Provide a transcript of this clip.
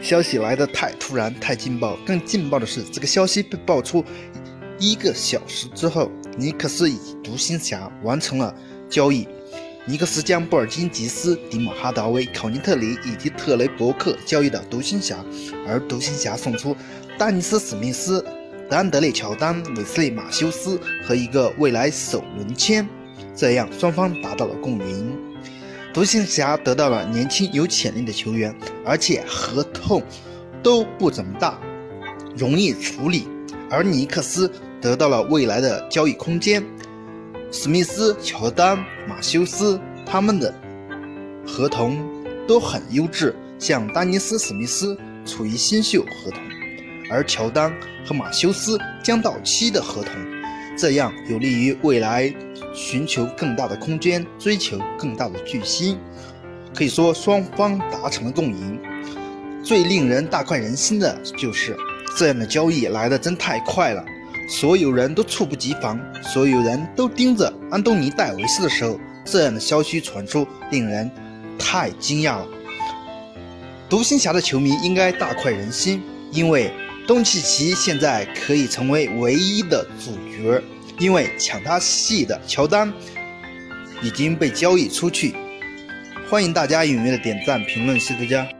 消息来得太突然、太劲爆。更劲爆的是，这个消息被爆出一个小时之后，尼克斯以独行侠完成了交易。尼克斯将布尔津吉斯、迪姆哈达威、考尼特里以及特雷伯克交易到独行侠，而独行侠送出丹尼斯·史密斯、德安德烈·乔丹、韦斯利·马修斯和一个未来首轮签，这样双方达到了共赢。独行侠得到了年轻有潜力的球员，而且合同都不怎么大，容易处理；而尼克斯得到了未来的交易空间。史密斯、乔丹、马修斯他们的合同都很优质，像丹尼斯·史密斯处于新秀合同，而乔丹和马修斯将到期的合同，这样有利于未来寻求更大的空间，追求更大的巨星。可以说双方达成了共赢。最令人大快人心的就是这样的交易来的真太快了。所有人都猝不及防，所有人都盯着安东尼·戴维斯的时候，这样的消息传出，令人太惊讶了。独行侠的球迷应该大快人心，因为东契奇现在可以成为唯一的主角，因为抢他戏的乔丹已经被交易出去。欢迎大家踊跃的点赞评论，谢谢大家。